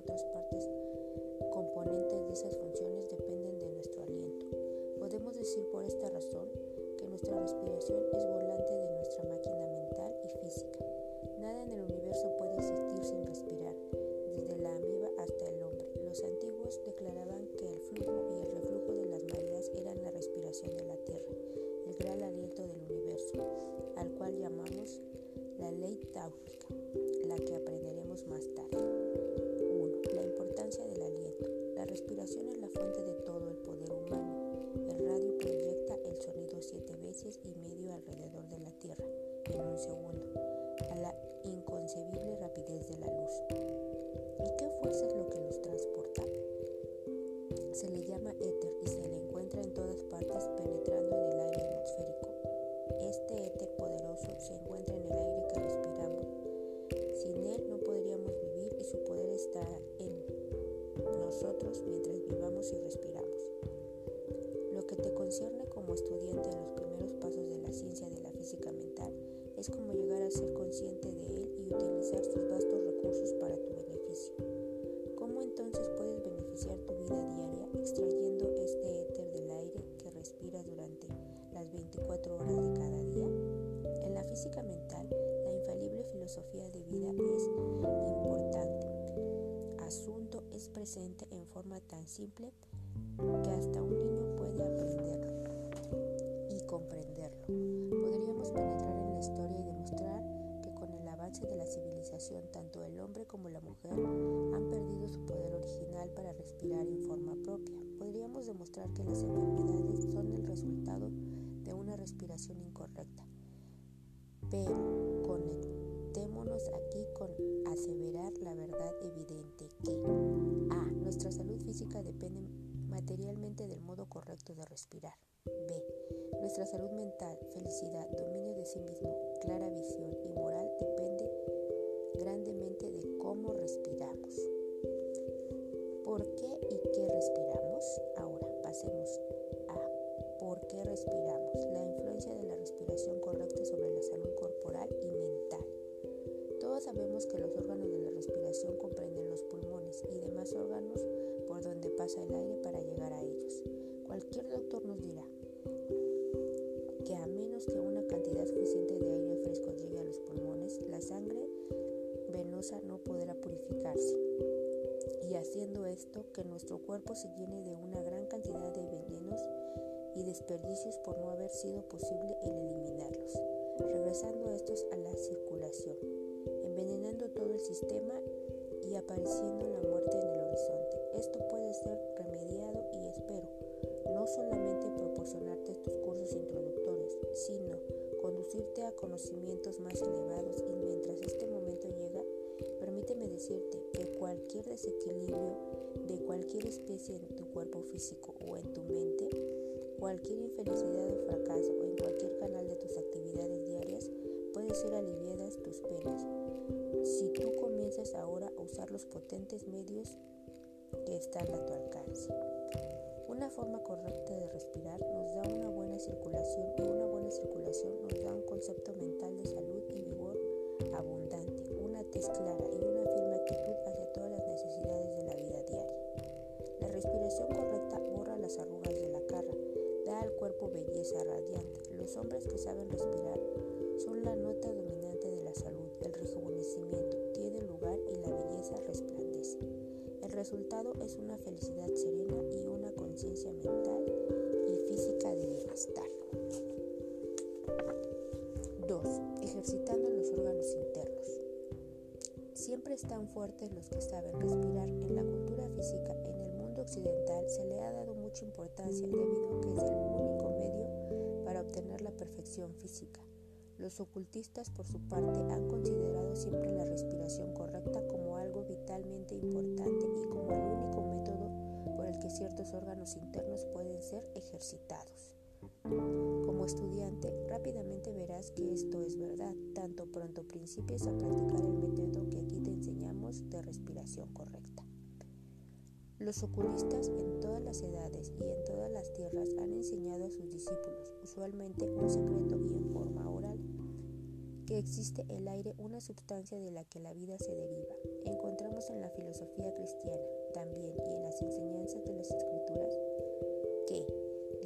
Otras partes componentes de esas funciones dependen de nuestro aliento. Podemos decir por esta razón que nuestra respiración es volante de nuestra máquina mental y física. Nada en el universo puede existir sin respirar, presente en forma tan simple que hasta un niño puede aprenderlo y comprenderlo. Podríamos penetrar en la historia y demostrar que con el avance de la civilización tanto el hombre como la mujer han perdido su poder original para respirar en forma propia. Podríamos demostrar que las enfermedades son el resultado de una respiración incorrecta. Pero conectémonos aquí con aseverar la verdad evidente que nuestra salud física depende materialmente del modo correcto de respirar. B. Nuestra salud mental, felicidad, dominio de sí mismo, clara visión y moral depende grandemente se llene de una gran cantidad de venenos y desperdicios por no haber sido posible el eliminarlos, regresando estos a la circulación, envenenando todo el sistema y apareciendo la muerte en el horizonte. Esto puede ser remediado y espero no solamente proporcionarte estos cursos introductorios, sino conducirte a conocimientos más elevados y mientras este momento decirte que cualquier desequilibrio de cualquier especie en tu cuerpo físico o en tu mente, cualquier infelicidad o fracaso en cualquier canal de tus actividades diarias, puede ser aliviadas tus penas si tú comienzas ahora a usar los potentes medios que están a tu alcance. Una forma correcta de respirar nos da una buena circulación y una buena circulación nos da un concepto mental de salud y vigor abundante, una tez clara y radiante. Los hombres que saben respirar son la nota dominante de la salud, el rejuvenecimiento tiene lugar y la belleza resplandece. El resultado es una felicidad serena y una conciencia mental y física de bienestar. 2. Ejercitando los órganos internos. Siempre Siempre están fuertes los que saben respirar. En la cultura física, en el mundo occidental, se le ha dado mucha importancia debido a que es el perfección física. Los ocultistas, por su parte, han considerado siempre la respiración correcta como algo vitalmente importante y como el único método por el que ciertos órganos internos pueden ser ejercitados. Como estudiante, rápidamente verás que esto es verdad, tanto pronto principies a practicar el método que aquí te enseñamos de respiración correcta. Los oculistas en todas las edades y en todas las tierras han enseñado a sus discípulos, usualmente un secreto y en forma oral, que existe el aire una sustancia de la que la vida se deriva. Encontramos en la filosofía cristiana también y en las enseñanzas de las escrituras que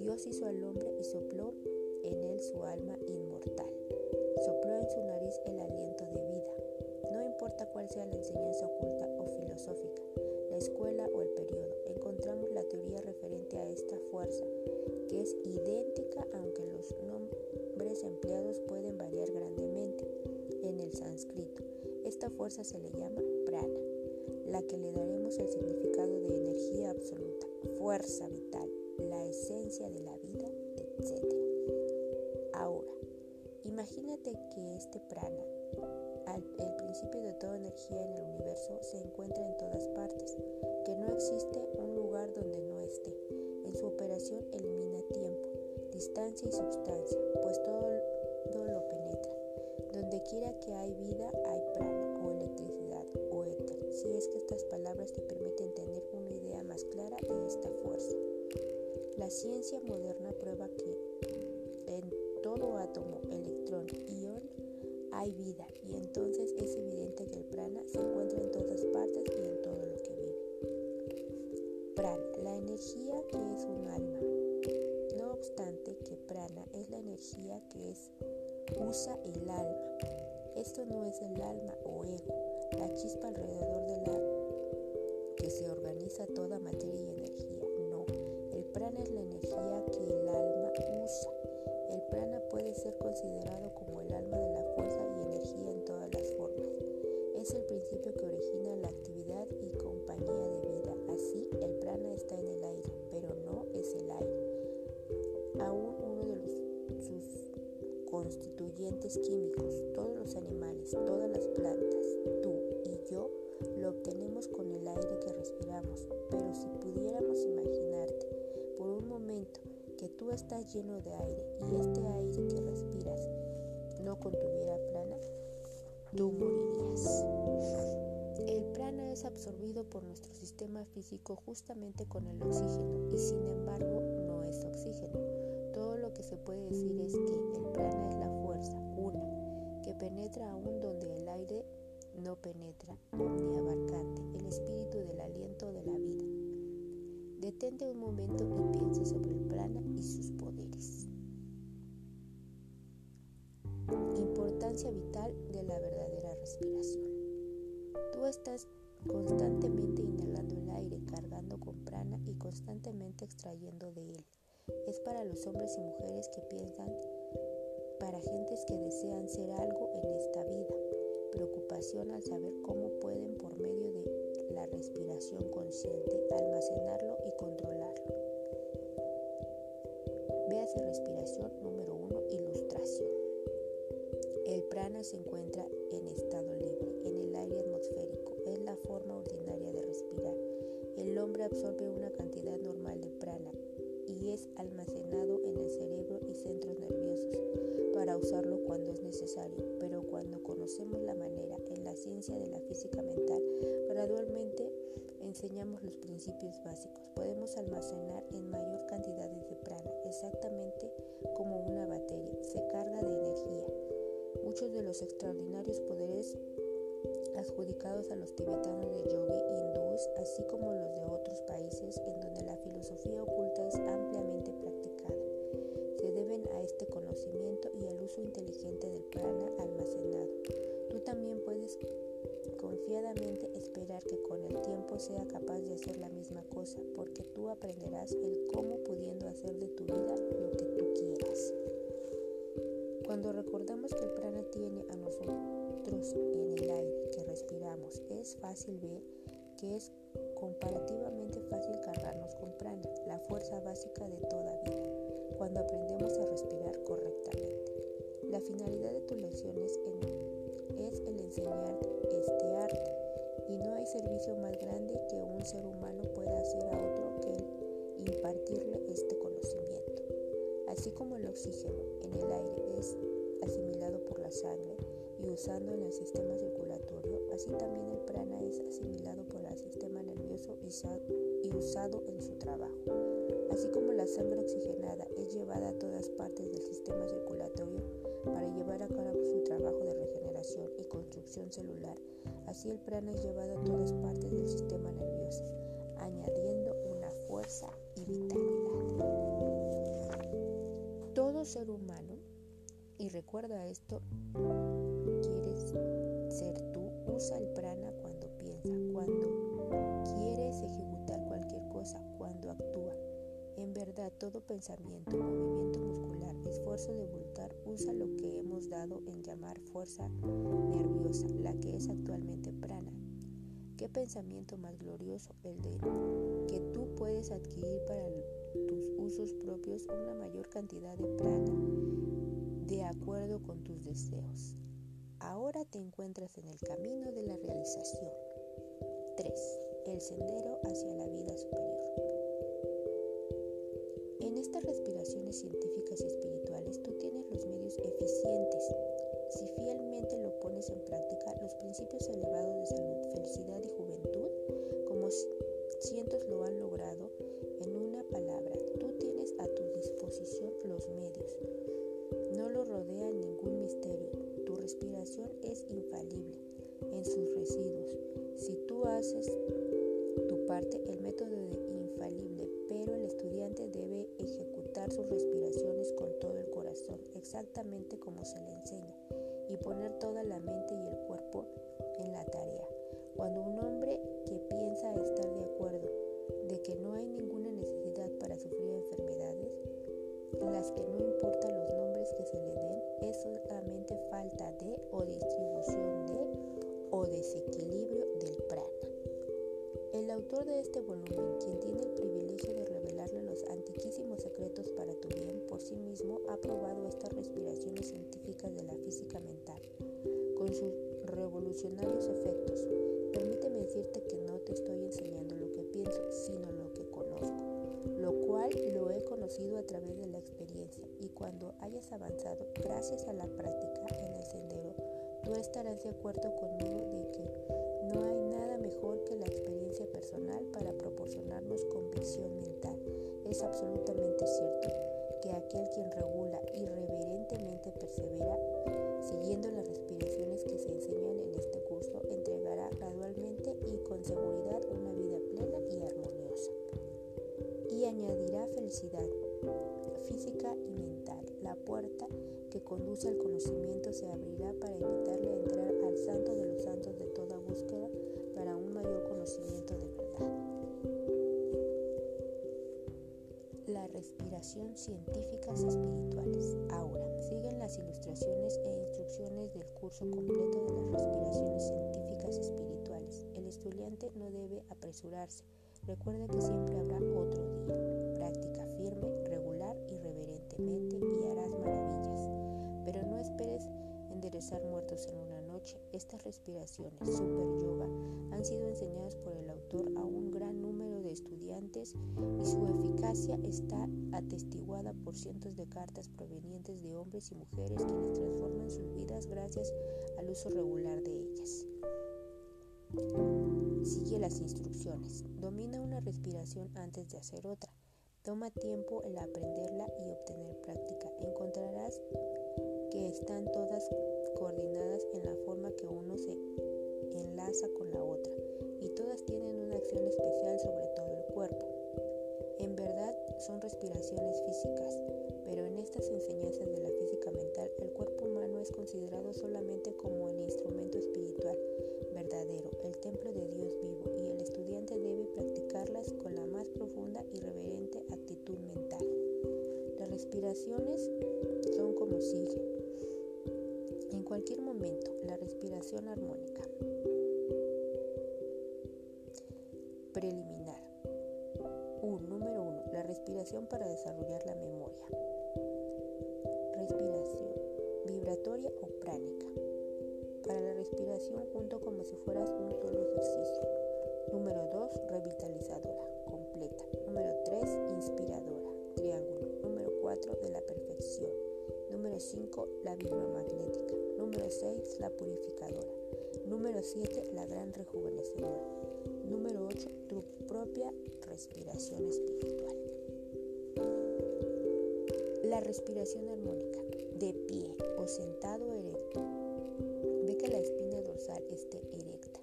Dios hizo al hombre y sopló en él su alma inmortal. Sopló en su nariz el aliento de vida. No importa cuál sea la enseñanza oculta o filosófica, la escuela o el periodo, encontramos la teoría referente a esta fuerza, que es idéntica aunque los nombres empleados pueden variar grandemente. En el sánscrito, esta fuerza se le llama prana, la que le daremos el significado de energía absoluta, fuerza vital, la esencia de la vida, etc. Ahora, imagínate que este prana, el principio de toda energía en el se encuentra en todas partes, que no existe un lugar donde no esté. En su operación elimina tiempo, distancia y sustancia, pues todo, todo lo penetra. Donde quiera que hay vida, hay prana o electricidad o éter, si es que estas palabras te permiten tener una idea más clara de esta fuerza. La ciencia moderna prueba que en todo átomo, electrón, ion hay vida y entonces es evidente que el prana se encuentra en todas partes y en todo lo que vive. Prana, la energía que es un alma. No obstante que prana es la energía que es usa el alma. Esto no es el alma o ego, la chispa alrededor de la que se organiza toda estás lleno de aire y este aire que respiras no contuviera prana, tú morirías. El prana es absorbido por nuestro sistema físico justamente con el oxígeno y sin embargo no es oxígeno. Todo lo que se puede decir es que el prana es la fuerza, una, que penetra aún donde el aire no penetra, ni abarcante, el espíritu del aliento de la vida. Detente un momento y piensa sobre el prana y sus poderes. Importancia vital de la verdadera respiración. Tú estás constantemente inhalando el aire, cargando con prana y constantemente extrayendo de él. Es para los hombres y mujeres que piensan, para gentes que desean ser algo en esta vida. Preocupación al saber cómo pueden por medio respiración consciente, almacenarlo y controlarlo. Véase respiración número 1, ilustración. El prana se encuentra en estado libre, en el aire atmosférico. Es la forma ordinaria de respirar. El hombre absorbe una cantidad normal de prana y es almacenado en el cerebro y centros nerviosos para usarlo cuando es necesario, pero cuando conocemos la manera en la ciencia de la física mental, gradualmente enseñamos los principios básicos. Podemos almacenar en mayor cantidad de prana, exactamente como una batería, se carga de energía. Muchos de los extraordinarios poderes adjudicados a los tibetanos de yogi hindúes, así como los de otros países en donde la filosofía oculta es ampliamente practicada, se deben a este conocimiento y al uso inteligente del prana almacenado. Tú también puedes confiadamente esperar que con el tiempo sea capaz de hacer la misma cosa, porque tú aprenderás el cómo pudiendo hacer de tu vida lo que tú quieras. Cuando recordamos que el prana tiene a nosotros en el aire que respiramos es fácil ver que es comparativamente fácil cargarnos con prana, la fuerza básica de toda vida, cuando aprendemos a respirar correctamente. La finalidad de tus lecciones y usando en el sistema circulatorio, así también el prana es asimilado por el sistema nervioso y usado en su trabajo. Así como la sangre oxigenada es llevada a todas partes del sistema circulatorio para llevar a cabo su trabajo de regeneración y construcción celular, así el prana es llevado a todas partes del sistema nervioso, añadiendo una fuerza y vitalidad. Todo ser humano, y recuerda esto, ser tú, usa el prana cuando piensa, cuando quieres ejecutar cualquier cosa, cuando actúa. En verdad, todo pensamiento, movimiento muscular, esfuerzo de voltar usa lo que hemos dado en llamar fuerza nerviosa, la que es actualmente prana. ¿Qué pensamiento más glorioso el de que tú puedes adquirir para tus usos propios una mayor cantidad de prana de acuerdo con tus deseos? Ahora te encuentras en el camino de la realización. 3. El sendero hacia la vida superior. Las que no importan los nombres que se le den, es solamente falta de o distribución de o desequilibrio del prana. El autor de este volumen, quien tiene el privilegio de revelarle los antiquísimos secretos para tu bien por sí mismo, ha probado estas respiraciones científicas de la física mental, con sus revolucionarios efectos. Permíteme decirte que no te estoy enseñando lo que pienso, sino lo lo cual lo he conocido a través de la experiencia, y cuando hayas avanzado, gracias a la práctica en el sendero, tú estarás de acuerdo conmigo de que no hay nada mejor que la experiencia personal para proporcionarnos convicción mental. Es absolutamente cierto que aquel quien regula irreverentemente persevera siguiendo las respiraciones que se enseñan en este curso, entregará gradualmente y con seguridad una vida plena y armoniosa. Y añadirá felicidad física y mental. La puerta que conduce al conocimiento se abrirá para invitarle a entrar al santo de los santos de toda búsqueda para un mayor conocimiento de verdad. La respiración científicas espirituales. Ahora, siguen las ilustraciones e instrucciones del curso completo de las respiraciones científicas espirituales. El estudiante no debe apresurarse. Recuerda que siempre habrá otro respiraciones, super yoga, han sido enseñadas por el autor a un gran número de estudiantes y su eficacia está atestiguada por cientos de cartas provenientes de hombres y mujeres quienes transforman sus vidas gracias al uso regular de ellas. Sigue las instrucciones. Domina una respiración antes de hacer otra. Toma tiempo en aprenderla y obtener práctica. Encontrarás que están todas coordinadas en la forma que uno se enlaza con la otra y todas tienen una acción especial sobre todo el cuerpo. En verdad son respiraciones físicas, pero en estas enseñanzas de la física mental el cuerpo humano es considerado solamente como el instrumento espiritual verdadero, el templo de Dios vivo, y el estudiante debe practicarlas con la más profunda y reverente actitud mental. Las respiraciones son como sigue. Momento la respiración armónica. Preliminar. 1. Número 1. La respiración para desarrollar la memoria. Respiración vibratoria o pránica. Para la respiración junto como si fueras un solo ejercicio. Número 2. Revitalizadora, completa. Número 3. Inspiradora, triángulo. Número 4. De la perfección. Número 5. La bibliomagnética. Número 6. La purificadora. Número 7. La gran rejuvenecedora. Número 8. Tu propia respiración espiritual. La respiración armónica, de pie o sentado erecto. Ve que la espina dorsal esté erecta.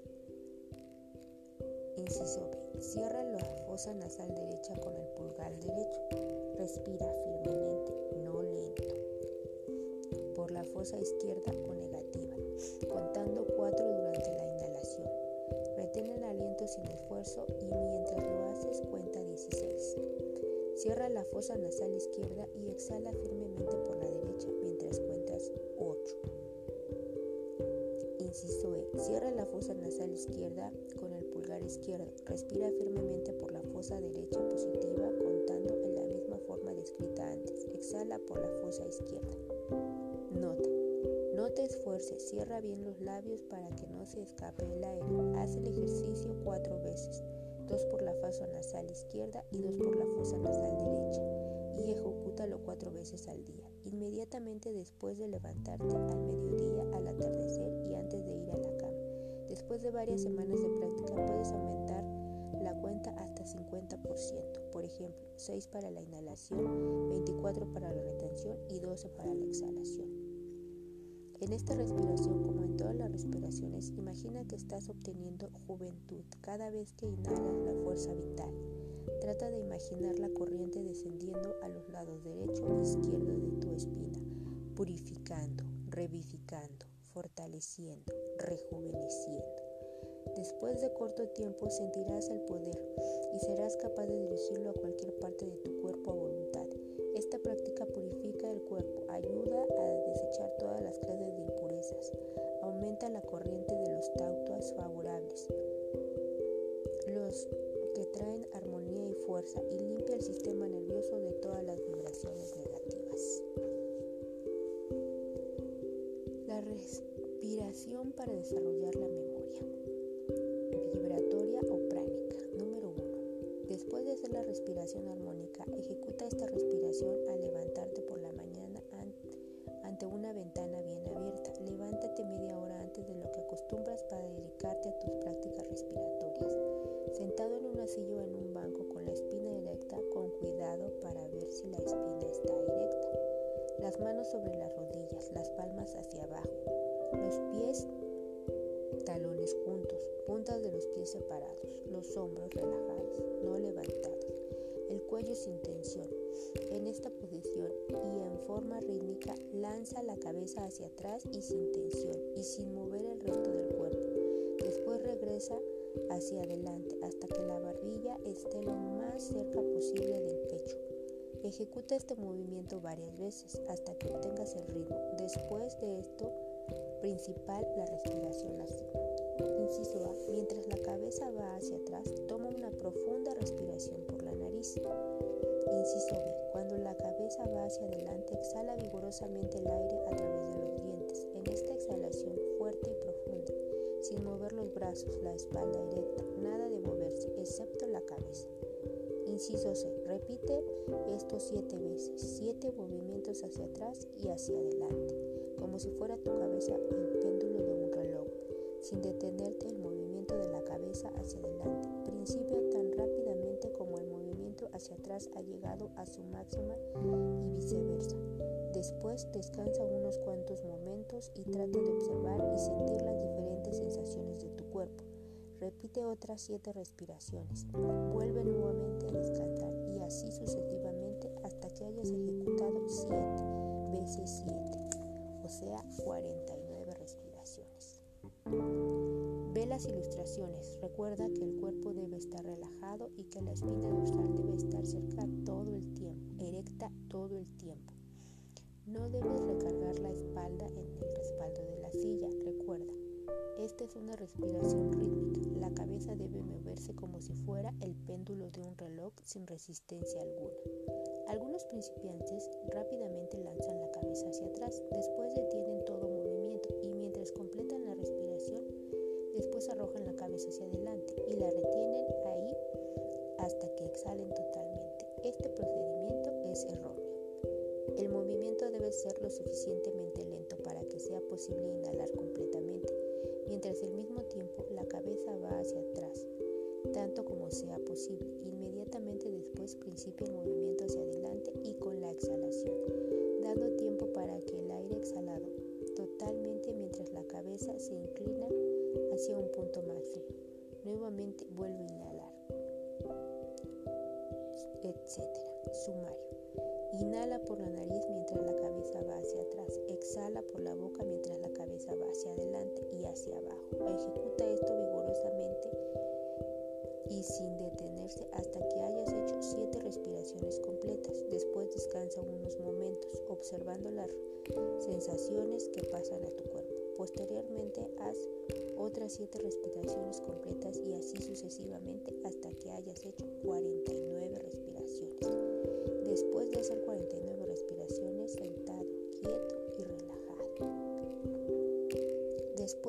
Inciso B. Cierra la fosa nasal derecha con el pulgar derecho. Respira firmemente, no lento. La fosa izquierda o negativa, contando 4 durante la inhalación. Retén el aliento sin esfuerzo y mientras lo haces cuenta 16. Cierra la fosa nasal izquierda y exhala firmemente por la derecha mientras cuentas 8. Inciso E. Cierra la fosa nasal izquierda con el pulgar izquierdo. Respira firmemente por la fosa derecha positiva contando en la misma forma descrita antes. Exhala por la fosa izquierda. Nota. No te esfuerces, cierra bien los labios para que no se escape el aire. Haz el ejercicio cuatro veces dos por la fosa nasal izquierda y dos por la fosa nasal derecha, y ejecútalo cuatro veces al día, inmediatamente después de levantarte, al mediodía, al atardecer y antes de ir a la cama. Después de varias semanas de práctica puedes aumentar la cuenta hasta 50%, por ejemplo, 6 para la inhalación, 24 para la retención y 12 para la exhalación. En esta respiración, como en todas las respiraciones, imagina que estás obteniendo juventud cada vez que inhalas la fuerza vital. Trata de imaginar la corriente descendiendo a los lados derecho e izquierdo de tu espina, purificando, revivificando, fortaleciendo, rejuveneciendo. Después de corto tiempo sentirás el poder y serás capaz de dirigirlo a cualquier parte de tu cuerpo Los pies talones juntos, puntas de los pies separados, los hombros relajados, no levantados, el cuello sin tensión. En esta posición y en forma rítmica, lanza la cabeza hacia atrás y sin tensión y sin mover el resto del cuerpo. Después regresa hacia adelante hasta que la barbilla esté lo más cerca posible del pecho. Ejecuta este movimiento varias veces hasta que obtengas el ritmo. Después de esto, principal la respiración así. Inciso A. Mientras la cabeza va hacia atrás, toma una profunda respiración por la nariz. Inciso B. Cuando la cabeza va hacia adelante, exhala vigorosamente el aire a través de los dientes. En esta exhalación fuerte y profunda, sin mover los brazos, la espalda erecta, nada de moverse, excepto la cabeza. Inciso C. Repite esto siete veces, siete movimientos hacia atrás y hacia adelante, como si fuera tu cabeza el péndulo de un reloj, sin detenerte el movimiento de la cabeza hacia adelante. Principia tan rápidamente como el movimiento hacia atrás ha llegado a su máxima y viceversa. Después descansa unos cuantos momentos y trata de observar y sentir las diferentes sensaciones de tu cuerpo. Repite otras siete respiraciones. Vuelve nuevamente a descansar y así sucesivamente hasta que hayas ejecutado siete veces siete, sea, 49 respiraciones. Ve las ilustraciones. Recuerda que el cuerpo debe estar relajado y que la espina dorsal debe estar cerca todo el tiempo, erecta todo el tiempo. No debes recargar la espalda en el respaldo de la silla, recuerda. Esta es una respiración rítmica. La cabeza debe moverse como si fuera el péndulo de un reloj sin resistencia alguna. Algunos principiantes rápidamente lanzan la cabeza hacia atrás, después detienen todo movimiento y mientras completan la respiración, después arrojan la cabeza hacia adelante y la retienen ahí hasta que exhalen totalmente. Este procedimiento es erróneo. El movimiento debe ser lo suficientemente lento para que sea posible inhalar completamente, mientras al mismo tiempo la cabeza va hacia atrás, tanto como sea posible. Inmediatamente después principia el movimiento hacia adelante y con la exhalación, dando tiempo para que el aire exhalado totalmente mientras la cabeza se inclina hacia un punto máximo. Nuevamente vuelve a inhalar, etc. Sumario. Inhala por la nariz mientras la cabeza va hacia atrás. Exhala por la boca mientras la cabeza va hacia adelante y hacia abajo. Ejecuta esto vigorosamente y sin detenerse hasta que hayas hecho siete respiraciones completas. Después descansa unos momentos observando las sensaciones que pasan a tu cuerpo. Posteriormente haz otras siete respiraciones completas y así sucesivamente hasta que hayas hecho 49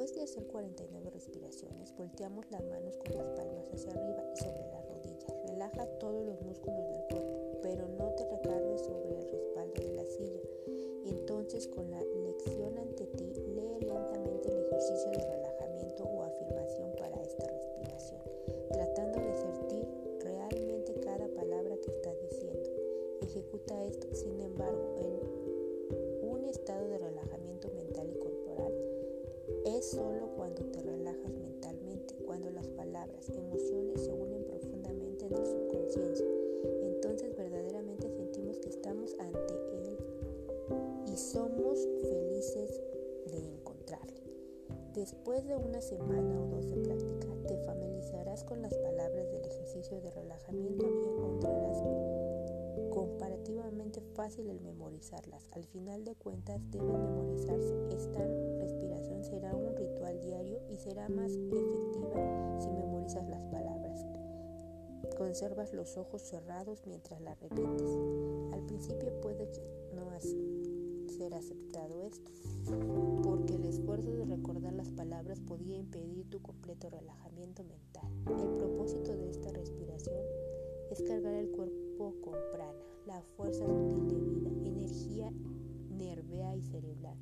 Después de hacer 49 respiraciones, volteamos las manos con las palmas hacia arriba y sobre las rodillas. Relaja todos los músculos del cuerpo, pero no te recargues sobre el respaldo de la silla. Entonces, con la lección ante ti, lee lentamente el ejercicio de relajamiento Después de una semana o dos de práctica, te familiarizarás con las palabras del ejercicio de relajamiento y encontrarás comparativamente fácil el memorizarlas. Al final de cuentas deben memorizarse. Esta respiración será un ritual diario y será más efectiva si memorizas las palabras. Conservas los ojos cerrados mientras la repites. Al principio puede que no ser aceptado esto, porque el esfuerzo de recordar las palabras podía impedir tu completo relajamiento mental. El propósito de esta respiración es cargar el cuerpo con prana, la fuerza sutil de vida, energía nervea y cerebral,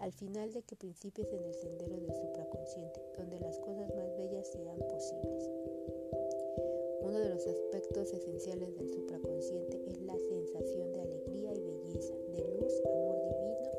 al final de que principies en el sendero del supraconsciente, donde las cosas más bellas sean posibles. Uno de los aspectos esenciales del supraconsciente es la sensación de alegría y belleza, de luz divina